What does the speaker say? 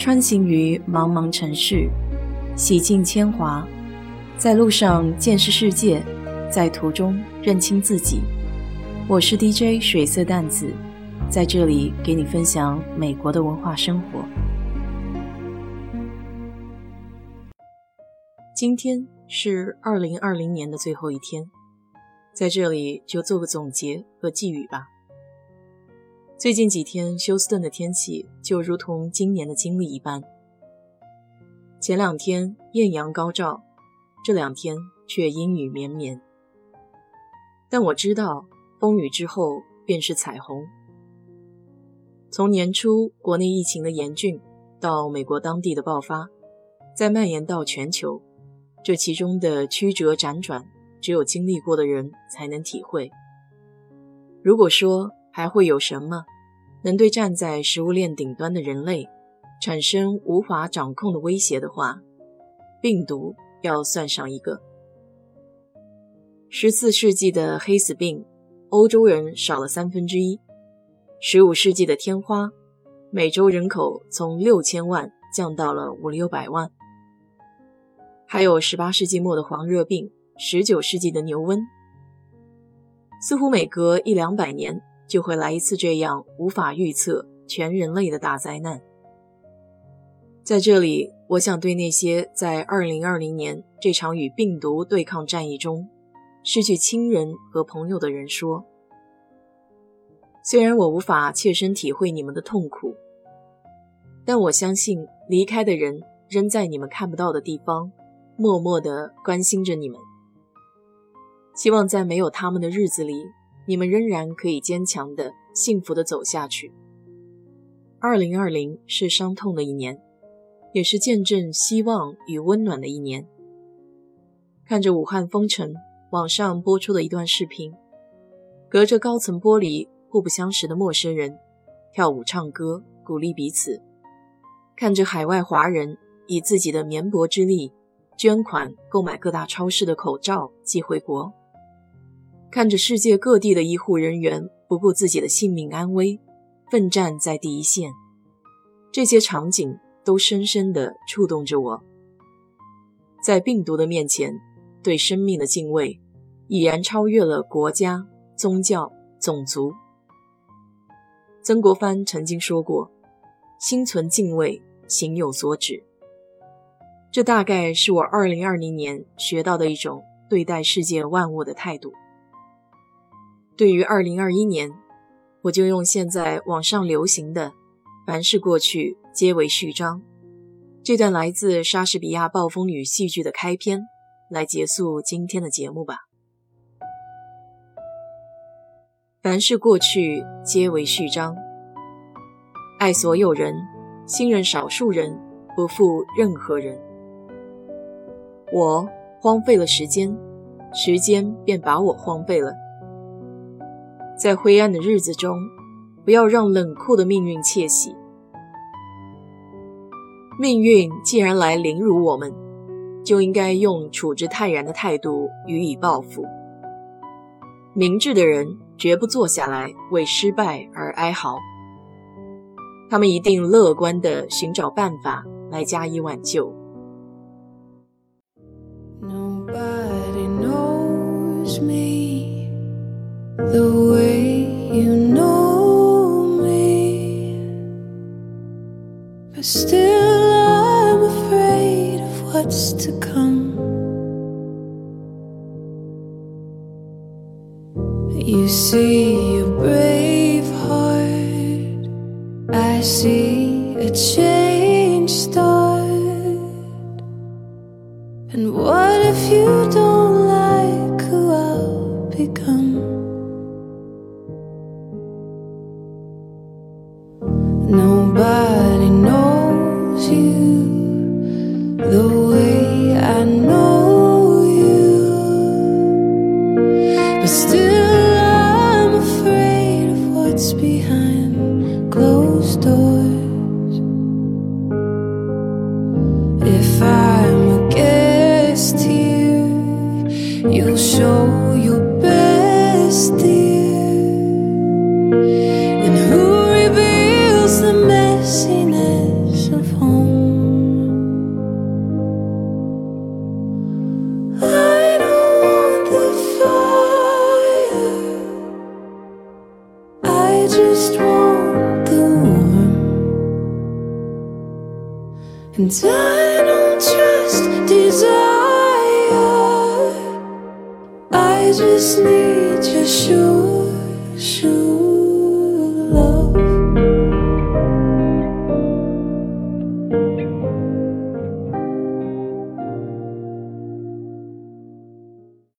穿行于茫茫城市，洗尽铅华，在路上见识世界，在途中认清自己。我是 DJ 水色淡子，在这里给你分享美国的文化生活。今天是二零二零年的最后一天，在这里就做个总结和寄语吧。最近几天，休斯顿的天气就如同今年的经历一般。前两天艳阳高照，这两天却阴雨绵绵。但我知道，风雨之后便是彩虹。从年初国内疫情的严峻，到美国当地的爆发，再蔓延到全球，这其中的曲折辗转，只有经历过的人才能体会。如果说还会有什么？能对站在食物链顶端的人类产生无法掌控的威胁的话，病毒要算上一个。十四世纪的黑死病，欧洲人少了三分之一；十五世纪的天花，美洲人口从六千万降到了五六百万；还有十八世纪末的黄热病，十九世纪的牛瘟，似乎每隔一两百年。就会来一次这样无法预测全人类的大灾难。在这里，我想对那些在2020年这场与病毒对抗战役中失去亲人和朋友的人说：虽然我无法切身体会你们的痛苦，但我相信离开的人仍在你们看不到的地方，默默地关心着你们。希望在没有他们的日子里。你们仍然可以坚强的、幸福的走下去。二零二零是伤痛的一年，也是见证希望与温暖的一年。看着武汉封城，网上播出的一段视频，隔着高层玻璃、互不相识的陌生人跳舞、唱歌，鼓励彼此。看着海外华人以自己的绵薄之力捐款购买各大超市的口罩寄回国。看着世界各地的医护人员不顾自己的性命安危，奋战在第一线，这些场景都深深地触动着我。在病毒的面前，对生命的敬畏已然超越了国家、宗教、种族。曾国藩曾经说过：“心存敬畏，行有所止。”这大概是我2020年学到的一种对待世界万物的态度。对于二零二一年，我就用现在网上流行的“凡是过去皆为序章”这段来自莎士比亚暴风雨戏剧的开篇来结束今天的节目吧。凡是过去皆为序章，爱所有人，信任少数人，不负任何人。我荒废了时间，时间便把我荒废了。在灰暗的日子中，不要让冷酷的命运窃喜。命运既然来凌辱我们，就应该用处之泰然的态度予以报复。明智的人绝不坐下来为失败而哀嚎，他们一定乐观地寻找办法来加以挽救。What's to come. You see a brave heart, I see a change start. And what if you don't like who I'll become? If I'm a guest here, you'll show And I don't trust desire. I just need your sure, sure.